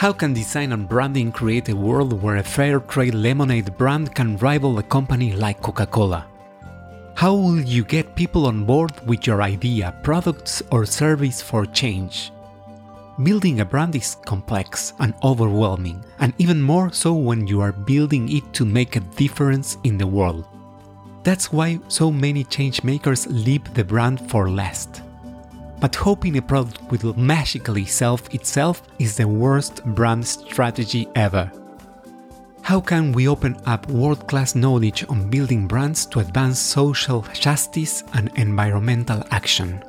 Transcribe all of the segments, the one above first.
How can design and branding create a world where a fair trade lemonade brand can rival a company like Coca Cola? How will you get people on board with your idea, products, or service for change? Building a brand is complex and overwhelming, and even more so when you are building it to make a difference in the world. That's why so many changemakers leave the brand for last. But hoping a product will magically solve itself is the worst brand strategy ever. How can we open up world class knowledge on building brands to advance social justice and environmental action?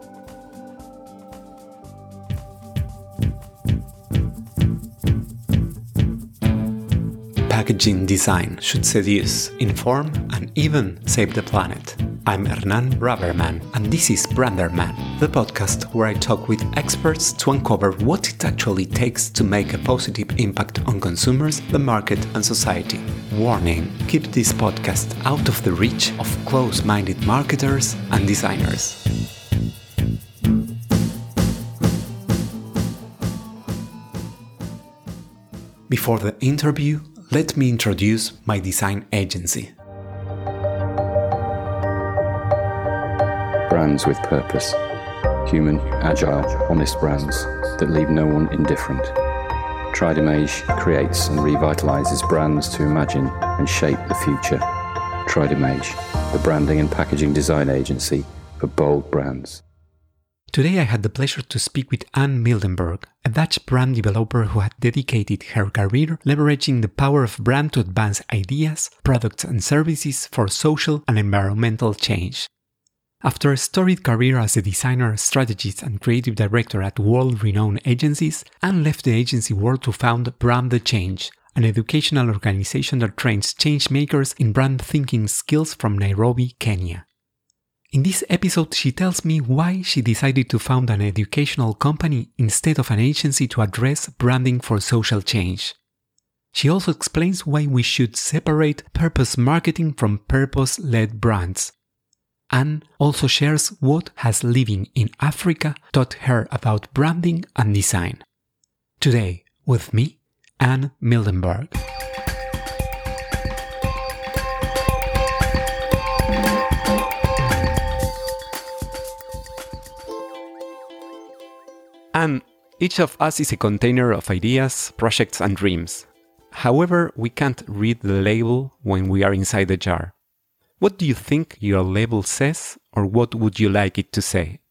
Packaging design should seduce, inform, and even save the planet. I'm Hernan Braverman, and this is Branderman, the podcast where I talk with experts to uncover what it actually takes to make a positive impact on consumers, the market, and society. Warning keep this podcast out of the reach of close minded marketers and designers. Before the interview, let me introduce my design agency. Brands with purpose. Human, agile, honest brands that leave no one indifferent. Tridimage creates and revitalizes brands to imagine and shape the future. Tridimage, the branding and packaging design agency for bold brands. Today I had the pleasure to speak with Anne Miltenburg, a Dutch brand developer who had dedicated her career leveraging the power of brand to advance ideas, products, and services for social and environmental change. After a storied career as a designer, strategist, and creative director at world renowned agencies, Anne left the agency world to found Brand the Change, an educational organization that trains change makers in brand thinking skills from Nairobi, Kenya. In this episode, she tells me why she decided to found an educational company instead of an agency to address branding for social change. She also explains why we should separate purpose marketing from purpose led brands. Anne also shares what has living in Africa taught her about branding and design. Today, with me, Anne Miltenburg. And each of us is a container of ideas, projects, and dreams. However, we can't read the label when we are inside the jar. What do you think your label says, or what would you like it to say?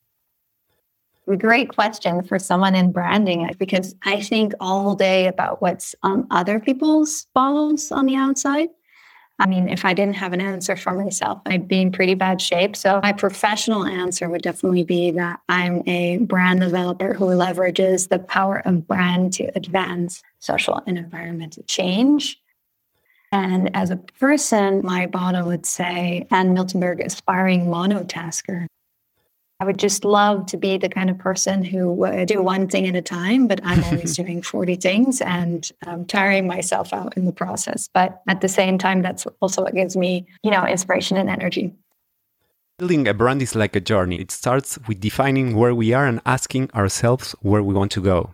Great question for someone in branding because I think all day about what's on other people's bottles on the outside. I mean, if I didn't have an answer for myself, I'd be in pretty bad shape. So, my professional answer would definitely be that I'm a brand developer who leverages the power of brand to advance social and environmental change. And as a person, my bottle would say Anne Miltenburg, aspiring monotasker. I would just love to be the kind of person who would do one thing at a time, but I'm always doing 40 things and um, tiring myself out in the process. But at the same time, that's also what gives me, you know, inspiration and energy. Building a brand is like a journey. It starts with defining where we are and asking ourselves where we want to go.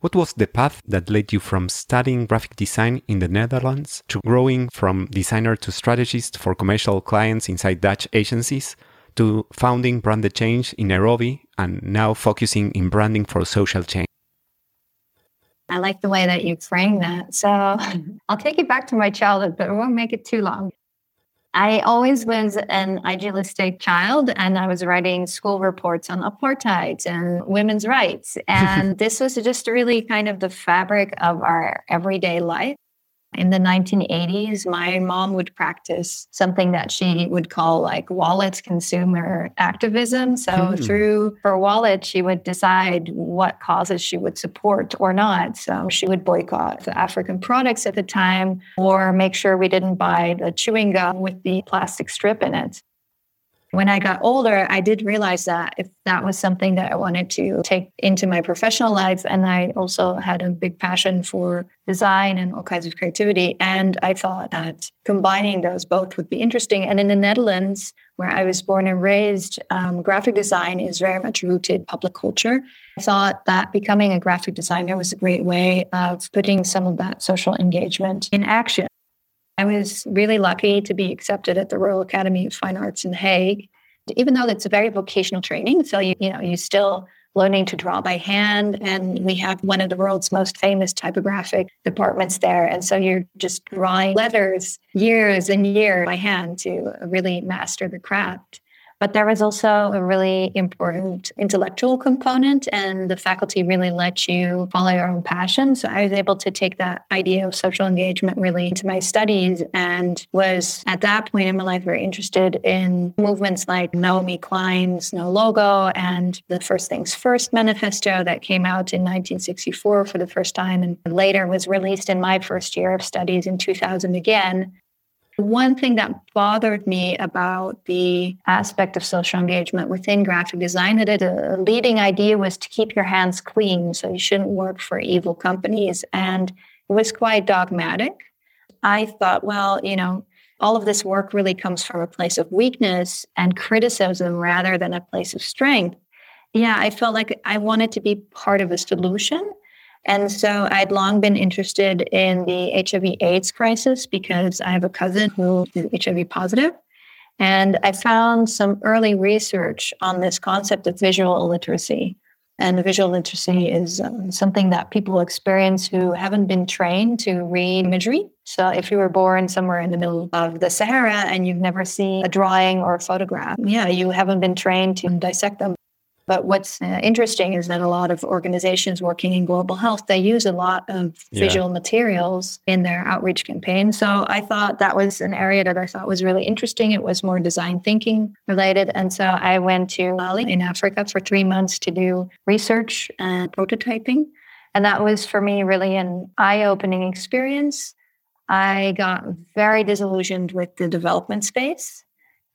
What was the path that led you from studying graphic design in the Netherlands to growing from designer to strategist for commercial clients inside Dutch agencies to founding Brand the Change in Nairobi and now focusing in branding for social change. I like the way that you frame that. So I'll take you back to my childhood, but it won't make it too long. I always was an idealistic child, and I was writing school reports on apartheid and women's rights. And this was just really kind of the fabric of our everyday life. In the 1980s, my mom would practice something that she would call like wallet consumer activism. So, mm. through her wallet, she would decide what causes she would support or not. So, she would boycott the African products at the time or make sure we didn't buy the chewing gum with the plastic strip in it. When I got older, I did realize that if that was something that I wanted to take into my professional life, and I also had a big passion for design and all kinds of creativity. And I thought that combining those both would be interesting. And in the Netherlands, where I was born and raised, um, graphic design is very much rooted public culture. I thought that becoming a graphic designer was a great way of putting some of that social engagement in action. I was really lucky to be accepted at the Royal Academy of Fine Arts in Hague. Even though it's a very vocational training, so you, you know, you're still learning to draw by hand. And we have one of the world's most famous typographic departments there. And so you're just drawing letters years and years by hand to really master the craft. But there was also a really important intellectual component, and the faculty really let you follow your own passion. So I was able to take that idea of social engagement really into my studies and was at that point in my life very interested in movements like Naomi Klein's No Logo and the First Things First manifesto that came out in 1964 for the first time and later was released in my first year of studies in 2000 again. One thing that bothered me about the aspect of social engagement within graphic design that the uh, leading idea was to keep your hands clean, so you shouldn't work for evil companies, and it was quite dogmatic. I thought, well, you know, all of this work really comes from a place of weakness and criticism rather than a place of strength. Yeah, I felt like I wanted to be part of a solution and so I'd long been interested in the HIV AIDS crisis because I have a cousin who is HIV positive. And I found some early research on this concept of visual illiteracy. And visual literacy is um, something that people experience who haven't been trained to read imagery. So, if you were born somewhere in the middle of the Sahara and you've never seen a drawing or a photograph, yeah, you haven't been trained to dissect them. But what's uh, interesting is that a lot of organizations working in global health, they use a lot of yeah. visual materials in their outreach campaign. So I thought that was an area that I thought was really interesting. It was more design thinking related. And so I went to Mali in Africa for three months to do research and prototyping. And that was for me really an eye opening experience. I got very disillusioned with the development space.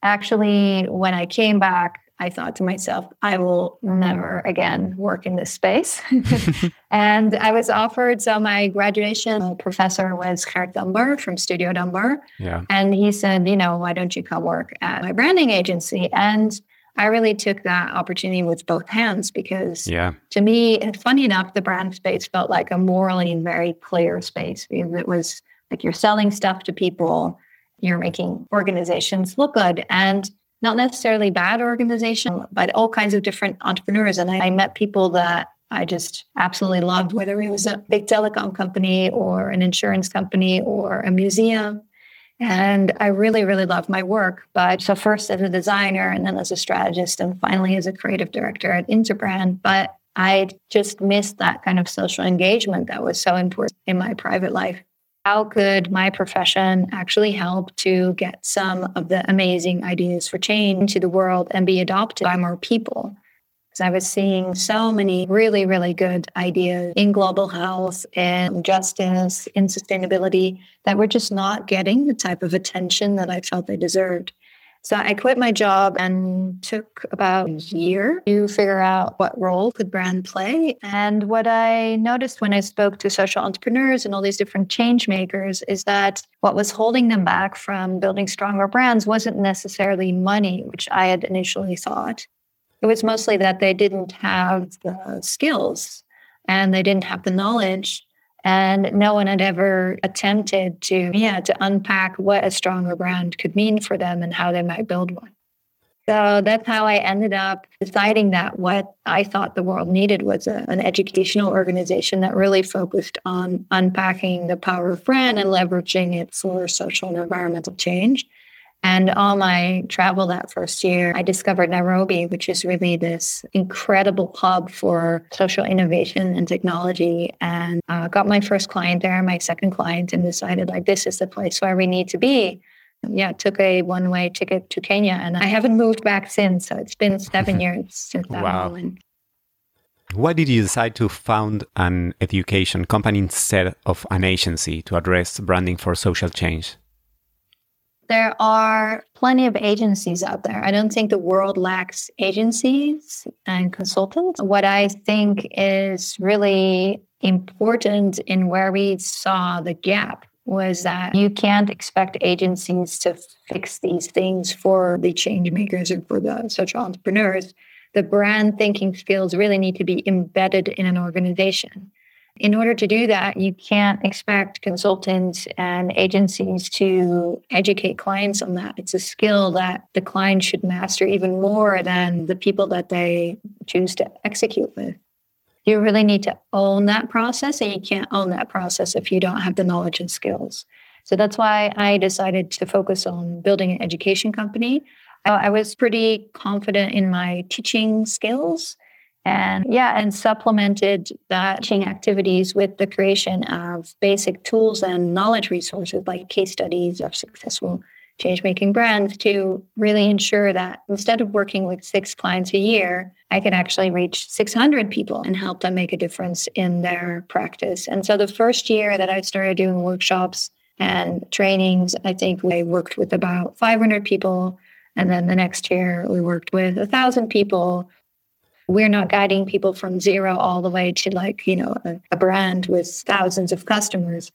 Actually, when I came back, I thought to myself, I will never again work in this space. and I was offered, so my graduation professor was Gert Dumbar from Studio Dumbar. Yeah. And he said, you know, why don't you come work at my branding agency? And I really took that opportunity with both hands because yeah. to me, funny enough, the brand space felt like a morally very clear space because it was like you're selling stuff to people, you're making organizations look good. And not necessarily bad organization, but all kinds of different entrepreneurs. And I, I met people that I just absolutely loved, whether it was a big telecom company or an insurance company or a museum. And I really, really loved my work. But so first as a designer and then as a strategist and finally as a creative director at Interbrand. But I just missed that kind of social engagement that was so important in my private life how could my profession actually help to get some of the amazing ideas for change to the world and be adopted by more people? Because I was seeing so many really, really good ideas in global health and justice, in sustainability that were just not getting the type of attention that I felt they deserved. So I quit my job and took about a year to figure out what role could brand play. And what I noticed when I spoke to social entrepreneurs and all these different change makers is that what was holding them back from building stronger brands wasn't necessarily money, which I had initially thought. It was mostly that they didn't have the skills and they didn't have the knowledge and no one had ever attempted to yeah to unpack what a stronger brand could mean for them and how they might build one. So that's how i ended up deciding that what i thought the world needed was a, an educational organization that really focused on unpacking the power of brand and leveraging it for social and environmental change and on my travel that first year, I discovered Nairobi, which is really this incredible hub for social innovation and technology. And uh, got my first client there, my second client, and decided like this is the place where we need to be. Yeah, took a one way ticket to Kenya, and I haven't moved back since. So it's been seven years since that wow. moment. Why did you decide to found an education company instead of an agency to address branding for social change? There are plenty of agencies out there. I don't think the world lacks agencies and consultants. What I think is really important in where we saw the gap was that you can't expect agencies to fix these things for the change makers and for the social entrepreneurs. The brand thinking skills really need to be embedded in an organization. In order to do that, you can't expect consultants and agencies to educate clients on that. It's a skill that the client should master even more than the people that they choose to execute with. You really need to own that process, and you can't own that process if you don't have the knowledge and skills. So that's why I decided to focus on building an education company. Uh, I was pretty confident in my teaching skills and yeah, and supplemented that teaching activities with the creation of basic tools and knowledge resources like case studies of successful change making brands to really ensure that instead of working with six clients a year, I could actually reach 600 people and help them make a difference in their practice. And so the first year that I started doing workshops and trainings, I think we worked with about 500 people. And then the next year, we worked with a thousand people we're not guiding people from zero all the way to like, you know, a, a brand with thousands of customers.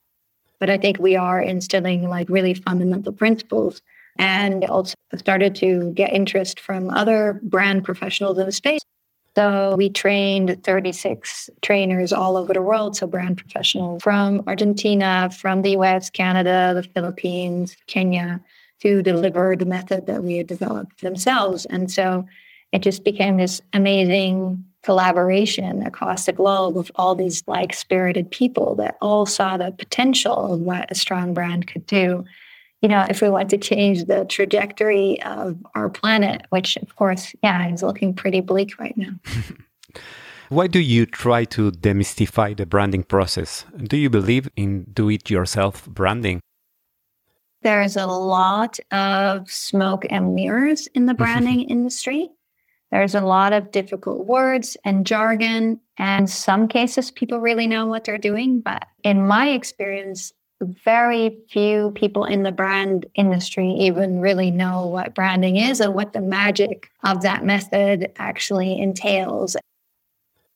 But I think we are instilling like really fundamental principles and also started to get interest from other brand professionals in the space. So we trained 36 trainers all over the world, so brand professionals from Argentina, from the US, Canada, the Philippines, Kenya, to deliver the method that we had developed themselves. And so it just became this amazing collaboration across the globe of all these like spirited people that all saw the potential of what a strong brand could do. You know, if we want to change the trajectory of our planet, which of course, yeah, is looking pretty bleak right now. Why do you try to demystify the branding process? Do you believe in do it yourself branding? There's a lot of smoke and mirrors in the branding industry. There's a lot of difficult words and jargon. And in some cases, people really know what they're doing. But in my experience, very few people in the brand industry even really know what branding is and what the magic of that method actually entails.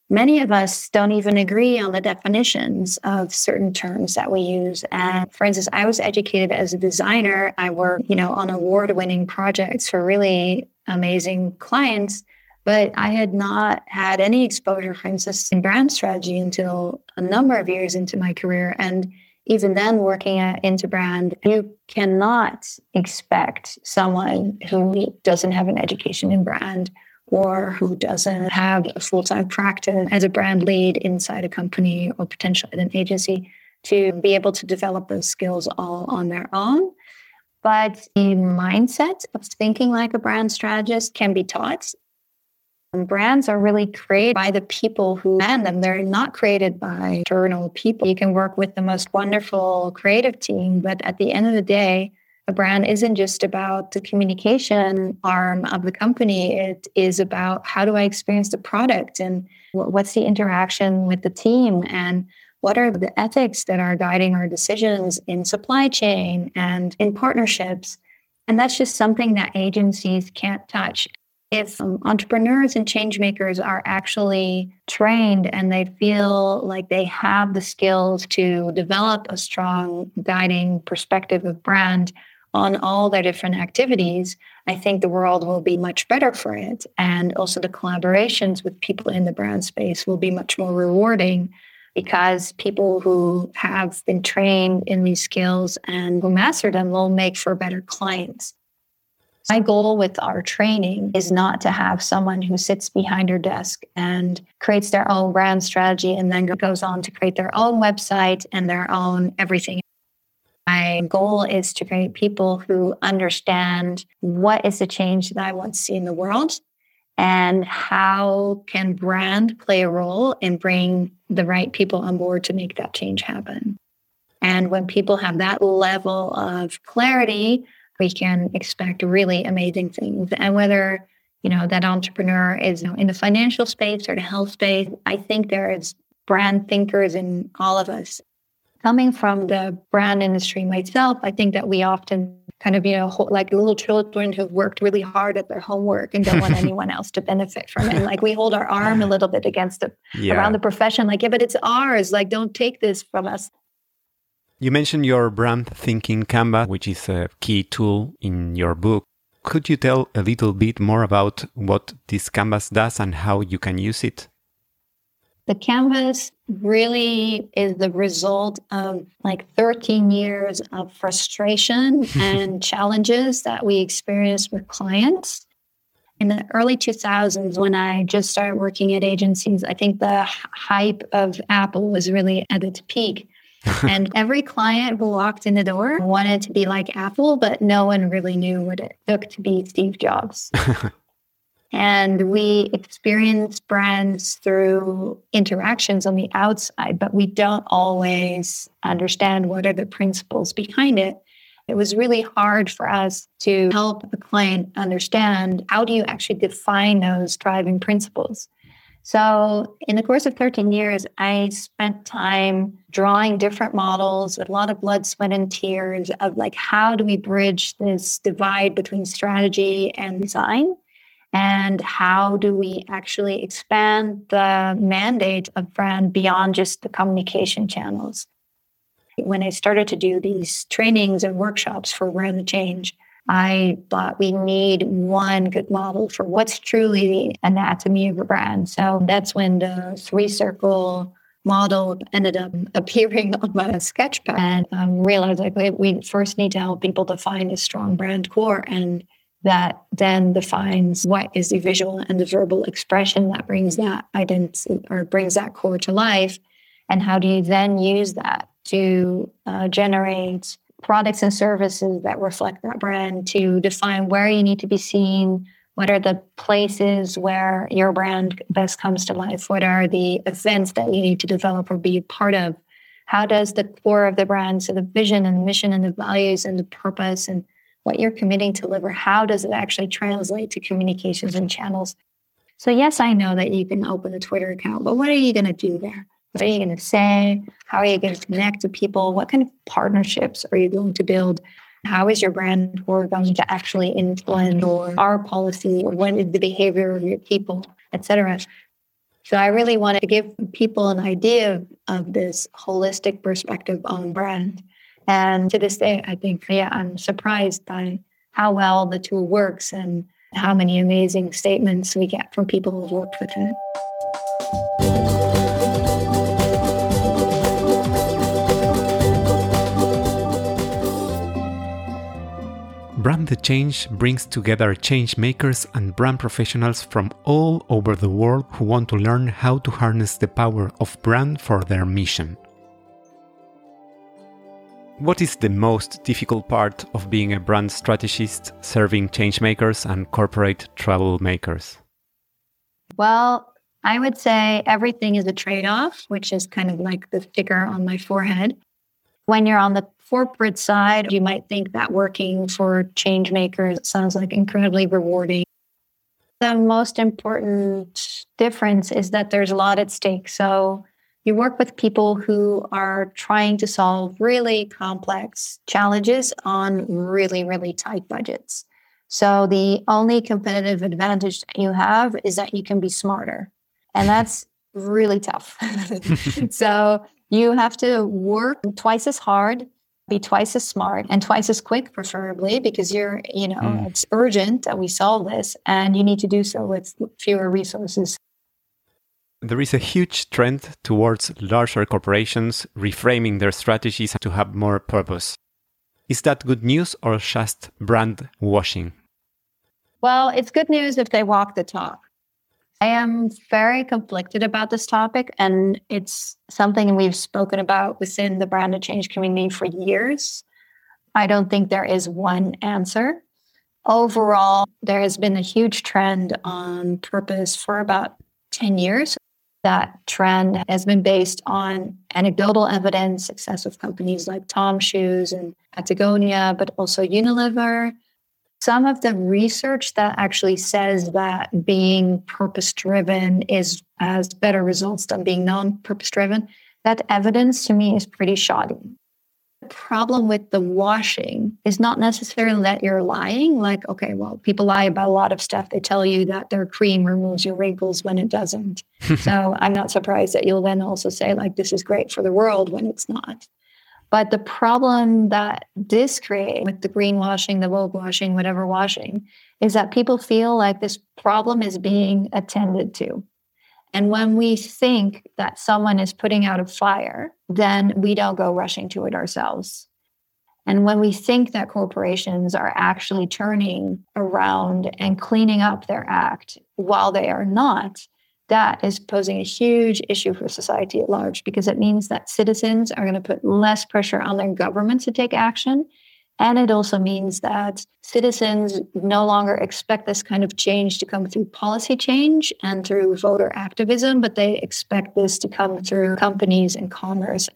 Many of us don't even agree on the definitions of certain terms that we use. And for instance, I was educated as a designer. I worked, you know, on award-winning projects for really amazing clients. But I had not had any exposure, for instance, in brand strategy until a number of years into my career. And even then, working at Interbrand, you cannot expect someone who doesn't have an education in brand or who doesn't have a full time practice as a brand lead inside a company or potentially at an agency to be able to develop those skills all on their own. But the mindset of thinking like a brand strategist can be taught. And brands are really created by the people who man them. They're not created by external people. You can work with the most wonderful creative team, but at the end of the day, a brand isn't just about the communication arm of the company. It is about how do I experience the product and what's the interaction with the team and what are the ethics that are guiding our decisions in supply chain and in partnerships. And that's just something that agencies can't touch if um, entrepreneurs and change makers are actually trained and they feel like they have the skills to develop a strong guiding perspective of brand on all their different activities, I think the world will be much better for it. And also the collaborations with people in the brand space will be much more rewarding because people who have been trained in these skills and who master them will make for better clients. My goal with our training is not to have someone who sits behind her desk and creates their own brand strategy and then goes on to create their own website and their own everything. My goal is to create people who understand what is the change that I want to see in the world and how can brand play a role in bringing the right people on board to make that change happen. And when people have that level of clarity we can expect really amazing things. And whether, you know, that entrepreneur is in the financial space or the health space, I think there is brand thinkers in all of us. Coming from the brand industry myself, I think that we often kind of, you know, like little children who've worked really hard at their homework and don't want anyone else to benefit from it. And like we hold our arm a little bit against the yeah. around the profession, like, yeah, but it's ours. Like, don't take this from us. You mentioned your brand thinking Canvas, which is a key tool in your book. Could you tell a little bit more about what this canvas does and how you can use it? The canvas really is the result of like 13 years of frustration and challenges that we experienced with clients. In the early 2000s, when I just started working at agencies, I think the hype of Apple was really at its peak. and every client who walked in the door wanted to be like Apple, but no one really knew what it took to be Steve Jobs. and we experience brands through interactions on the outside, but we don't always understand what are the principles behind it. It was really hard for us to help the client understand how do you actually define those driving principles. So, in the course of 13 years, I spent time drawing different models, a lot of blood, sweat, and tears of like, how do we bridge this divide between strategy and design? And how do we actually expand the mandate of brand beyond just the communication channels? When I started to do these trainings and workshops for Brand the Change, I thought we need one good model for what's truly the anatomy of a brand. So that's when the three circle model ended up appearing on my sketchpad and um, realized like we first need to help people define a strong brand core and that then defines what is the visual and the verbal expression that brings that identity or brings that core to life. And how do you then use that to uh, generate products and services that reflect that brand to define where you need to be seen? What are the places where your brand best comes to life? What are the events that you need to develop or be a part of? How does the core of the brand so the vision and the mission and the values and the purpose and what you're committing to deliver how does it actually translate to communications and channels so yes i know that you can open a twitter account but what are you going to do there what are you going to say? How are you going to connect to people? What kind of partnerships are you going to build? How is your brand core going to actually influence or our policy or what is the behavior of your people, etc. So I really want to give people an idea of, of this holistic perspective on brand. And to this day, I think, yeah, I'm surprised by how well the tool works and how many amazing statements we get from people who've worked with it. Brand the Change brings together change makers and brand professionals from all over the world who want to learn how to harness the power of brand for their mission. What is the most difficult part of being a brand strategist serving change makers and corporate troublemakers? Well, I would say everything is a trade off, which is kind of like the sticker on my forehead. When you're on the corporate side, you might think that working for change makers sounds like incredibly rewarding. The most important difference is that there's a lot at stake. So you work with people who are trying to solve really complex challenges on really, really tight budgets. So the only competitive advantage that you have is that you can be smarter. And that's really tough. so you have to work twice as hard be twice as smart and twice as quick, preferably, because you're, you know, mm. it's urgent that we solve this and you need to do so with fewer resources. There is a huge trend towards larger corporations reframing their strategies to have more purpose. Is that good news or just brand washing? Well, it's good news if they walk the talk. I am very conflicted about this topic, and it's something we've spoken about within the brand change community for years. I don't think there is one answer. Overall, there has been a huge trend on purpose for about 10 years. That trend has been based on anecdotal evidence, success of companies like TOMS Shoes and Patagonia, but also Unilever, some of the research that actually says that being purpose driven is has better results than being non purpose driven, that evidence to me is pretty shoddy. Problem with the washing is not necessarily that you're lying. Like, okay, well, people lie about a lot of stuff. They tell you that their cream removes your wrinkles when it doesn't. so I'm not surprised that you'll then also say, like, this is great for the world when it's not. But the problem that this creates with the greenwashing, the woke washing, whatever washing, is that people feel like this problem is being attended to. And when we think that someone is putting out a fire, then we don't go rushing to it ourselves. And when we think that corporations are actually turning around and cleaning up their act while they are not, that is posing a huge issue for society at large because it means that citizens are going to put less pressure on their governments to take action and it also means that citizens no longer expect this kind of change to come through policy change and through voter activism, but they expect this to come through companies and commerce.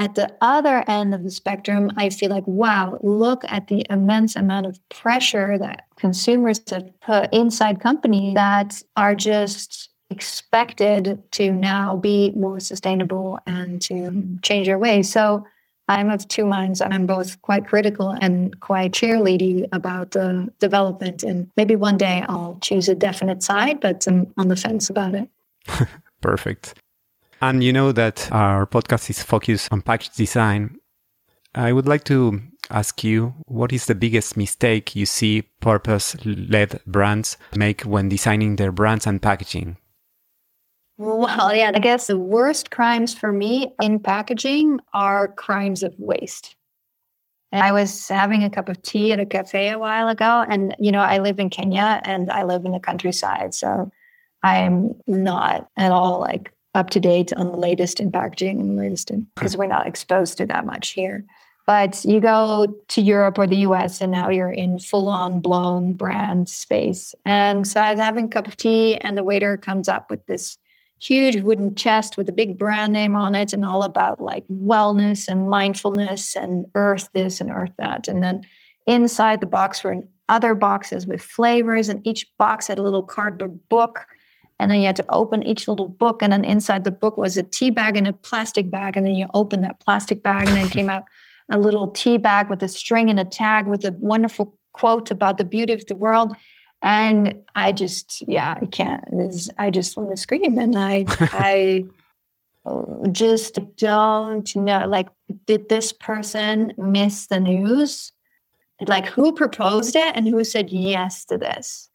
At the other end of the spectrum, I feel like, wow, look at the immense amount of pressure that consumers have put inside companies that are just expected to now be more sustainable and to change their ways. So I'm of two minds. And I'm both quite critical and quite cheerleading about the development. And maybe one day I'll choose a definite side, but I'm on the fence about it. Perfect. And you know that our podcast is focused on package design. I would like to ask you what is the biggest mistake you see purpose led brands make when designing their brands and packaging? Well, yeah, I guess the worst crimes for me in packaging are crimes of waste. And I was having a cup of tea at a cafe a while ago, and you know, I live in Kenya and I live in the countryside, so I'm not at all like up to date on the latest in packaging and the latest in because we're not exposed to that much here. But you go to Europe or the US, and now you're in full on blown brand space. And so I was having a cup of tea, and the waiter comes up with this huge wooden chest with a big brand name on it and all about like wellness and mindfulness and earth this and earth that. And then inside the box were other boxes with flavors, and each box had a little cardboard book. And then you had to open each little book, and then inside the book was a tea bag and a plastic bag. And then you open that plastic bag, and then came out a little tea bag with a string and a tag with a wonderful quote about the beauty of the world and I just, yeah, I can't. I just want to scream, and I, I just don't know. Like, did this person miss the news? Like, who proposed it and who said yes to this?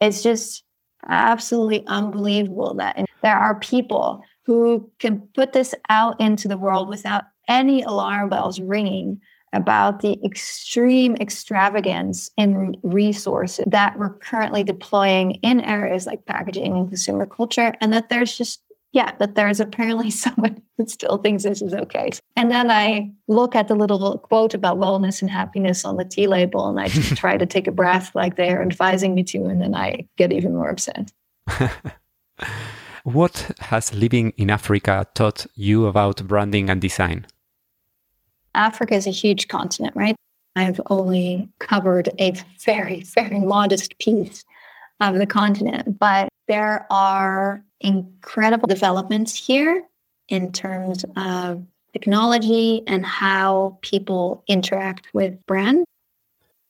It's just absolutely unbelievable that there are people who can put this out into the world without any alarm bells ringing about the extreme extravagance in resources that we're currently deploying in areas like packaging and consumer culture, and that there's just yeah, that there's apparently someone who still thinks this is okay. And then I look at the little quote about wellness and happiness on the tea label, and I just try to take a breath like they're advising me to, and then I get even more upset. what has living in Africa taught you about branding and design? Africa is a huge continent, right? I've only covered a very, very modest piece of the continent, but there are incredible developments here in terms of technology and how people interact with brands.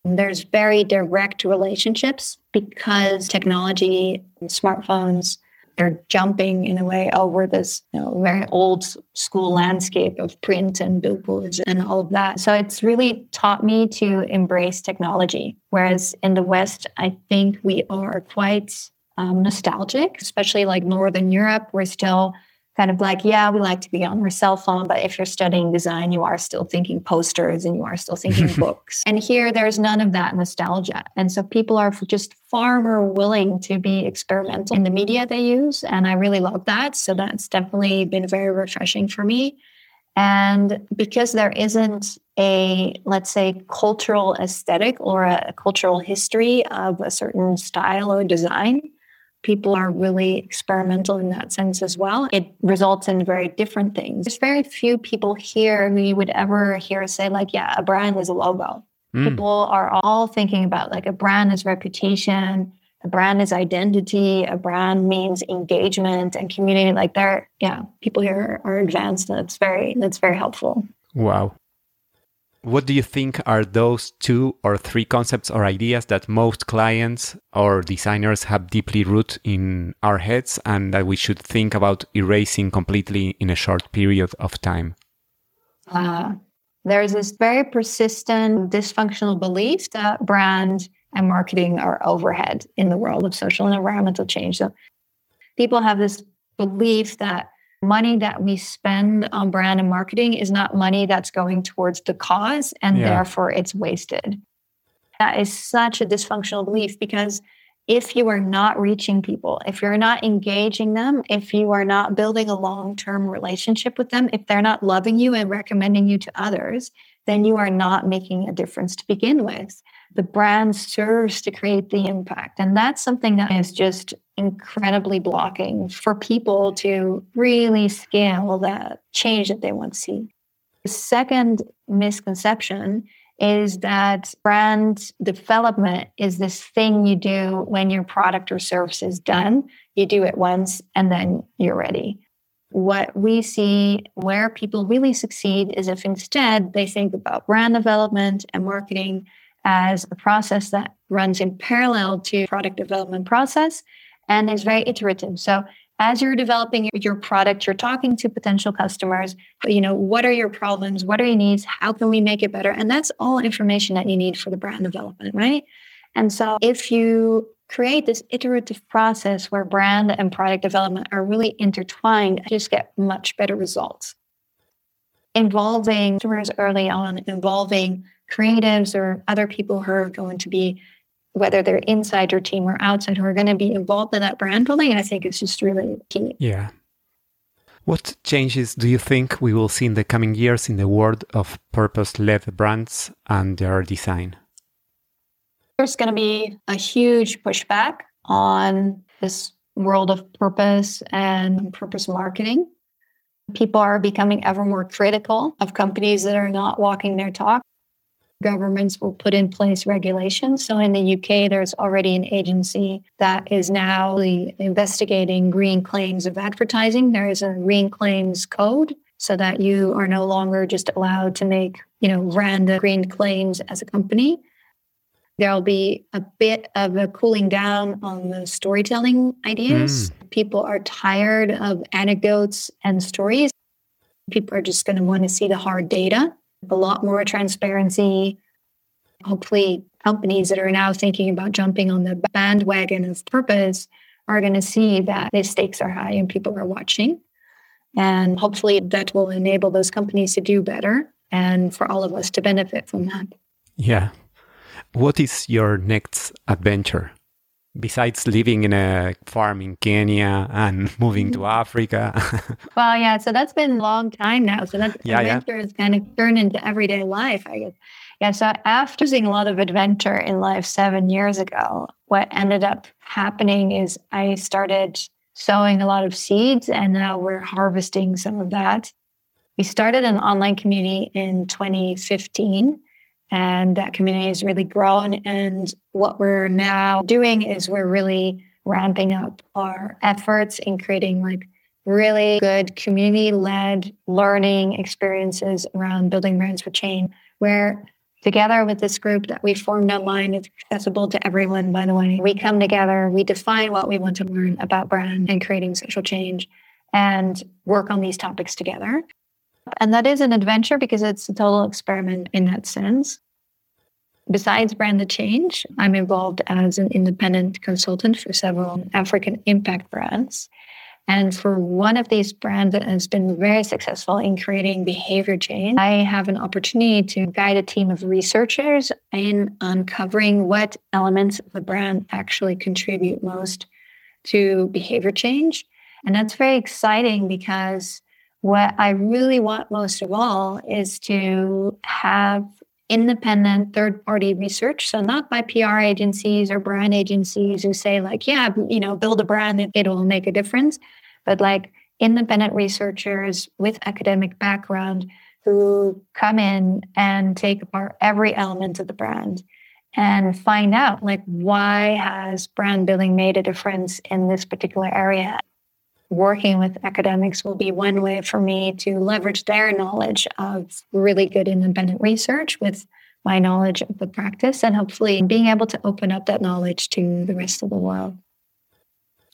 There's very direct relationships because technology and smartphones they're jumping in a way over this you know, very old school landscape of print and billboards and all of that. So it's really taught me to embrace technology. Whereas in the West, I think we are quite um, nostalgic, especially like Northern Europe. We're still kind of like, yeah, we like to be on our cell phone, but if you're studying design, you are still thinking posters and you are still thinking books. And here, there's none of that nostalgia. And so people are just far more willing to be experimental in the media they use. And I really love that. So that's definitely been very refreshing for me. And because there isn't a, let's say, cultural aesthetic or a cultural history of a certain style or design, people are really experimental in that sense as well. It results in very different things. There's very few people here who you would ever hear say, like, yeah, a brand is a logo. Mm. People are all thinking about like a brand is reputation, a brand is identity, a brand means engagement and community. Like there, yeah, people here are advanced and it's very that's very helpful. Wow. What do you think are those two or three concepts or ideas that most clients or designers have deeply rooted in our heads and that we should think about erasing completely in a short period of time? Uh, there's this very persistent dysfunctional belief that brand and marketing are overhead in the world of social and environmental change. So people have this belief that money that we spend on brand and marketing is not money that's going towards the cause and yeah. therefore it's wasted. That is such a dysfunctional belief because if you are not reaching people, if you're not engaging them, if you are not building a long term relationship with them, if they're not loving you and recommending you to others, then you are not making a difference to begin with. The brand serves to create the impact. And that's something that is just incredibly blocking for people to really scale that change that they want to see. The second misconception is that brand development is this thing you do when your product or service is done. You do it once and then you're ready. What we see where people really succeed is if instead they think about brand development and marketing as a process that runs in parallel to product development process and is very iterative. So as you're developing your product, you're talking to potential customers, you know, what are your problems? What are your needs? How can we make it better? And that's all information that you need for the brand development, right? And so if you create this iterative process where brand and product development are really intertwined, you just get much better results. Involving customers early on, involving creatives or other people who are going to be whether they're inside your team or outside who are going to be involved in that brand building, I think it's just really key. Yeah. What changes do you think we will see in the coming years in the world of purpose led brands and their design? There's going to be a huge pushback on this world of purpose and purpose marketing. People are becoming ever more critical of companies that are not walking their talk governments will put in place regulations. So in the UK, there's already an agency that is now investigating green claims of advertising. There is a green claims code so that you are no longer just allowed to make, you know, random green claims as a company. There'll be a bit of a cooling down on the storytelling ideas. Mm. People are tired of anecdotes and stories. People are just going to want to see the hard data a lot more transparency. Hopefully, companies that are now thinking about jumping on the bandwagon of purpose are going to see that the stakes are high and people are watching. And hopefully, that will enable those companies to do better and for all of us to benefit from that. Yeah. What is your next adventure? Besides living in a farm in Kenya and moving to mm-hmm. Africa? well, yeah, so that's been a long time now. So that yeah, adventure yeah. has kind of turned into everyday life, I guess. Yeah, so after seeing a lot of adventure in life seven years ago, what ended up happening is I started sowing a lot of seeds and now we're harvesting some of that. We started an online community in 2015 and that community has really grown. And what we're now doing is we're really ramping up our efforts in creating like really good community led learning experiences around building brands for change, where together with this group that we formed online, it's accessible to everyone, by the way. We come together, we define what we want to learn about brand and creating social change and work on these topics together. And that is an adventure because it's a total experiment in that sense. Besides Brand the Change, I'm involved as an independent consultant for several African impact brands. And for one of these brands that has been very successful in creating behavior change, I have an opportunity to guide a team of researchers in uncovering what elements of the brand actually contribute most to behavior change. And that's very exciting because what I really want most of all is to have independent third party research. So, not by PR agencies or brand agencies who say, like, yeah, you know, build a brand, it'll make a difference, but like independent researchers with academic background who come in and take apart every element of the brand and find out like why has brand building made a difference in this particular area working with academics will be one way for me to leverage their knowledge of really good independent research with my knowledge of the practice and hopefully being able to open up that knowledge to the rest of the world.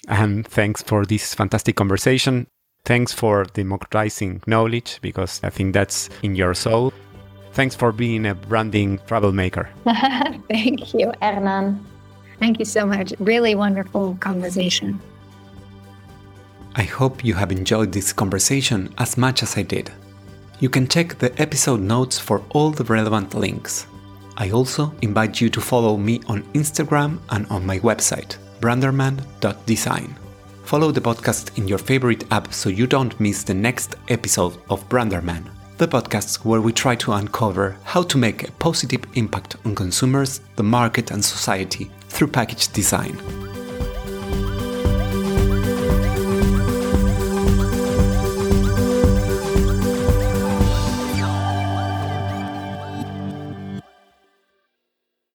And thanks for this fantastic conversation. Thanks for democratizing knowledge because I think that's in your soul. Thanks for being a branding troublemaker. Thank you, Hernan. Thank you so much. Really wonderful conversation. I hope you have enjoyed this conversation as much as I did. You can check the episode notes for all the relevant links. I also invite you to follow me on Instagram and on my website, branderman.design. Follow the podcast in your favorite app so you don't miss the next episode of Branderman, the podcast where we try to uncover how to make a positive impact on consumers, the market, and society through package design.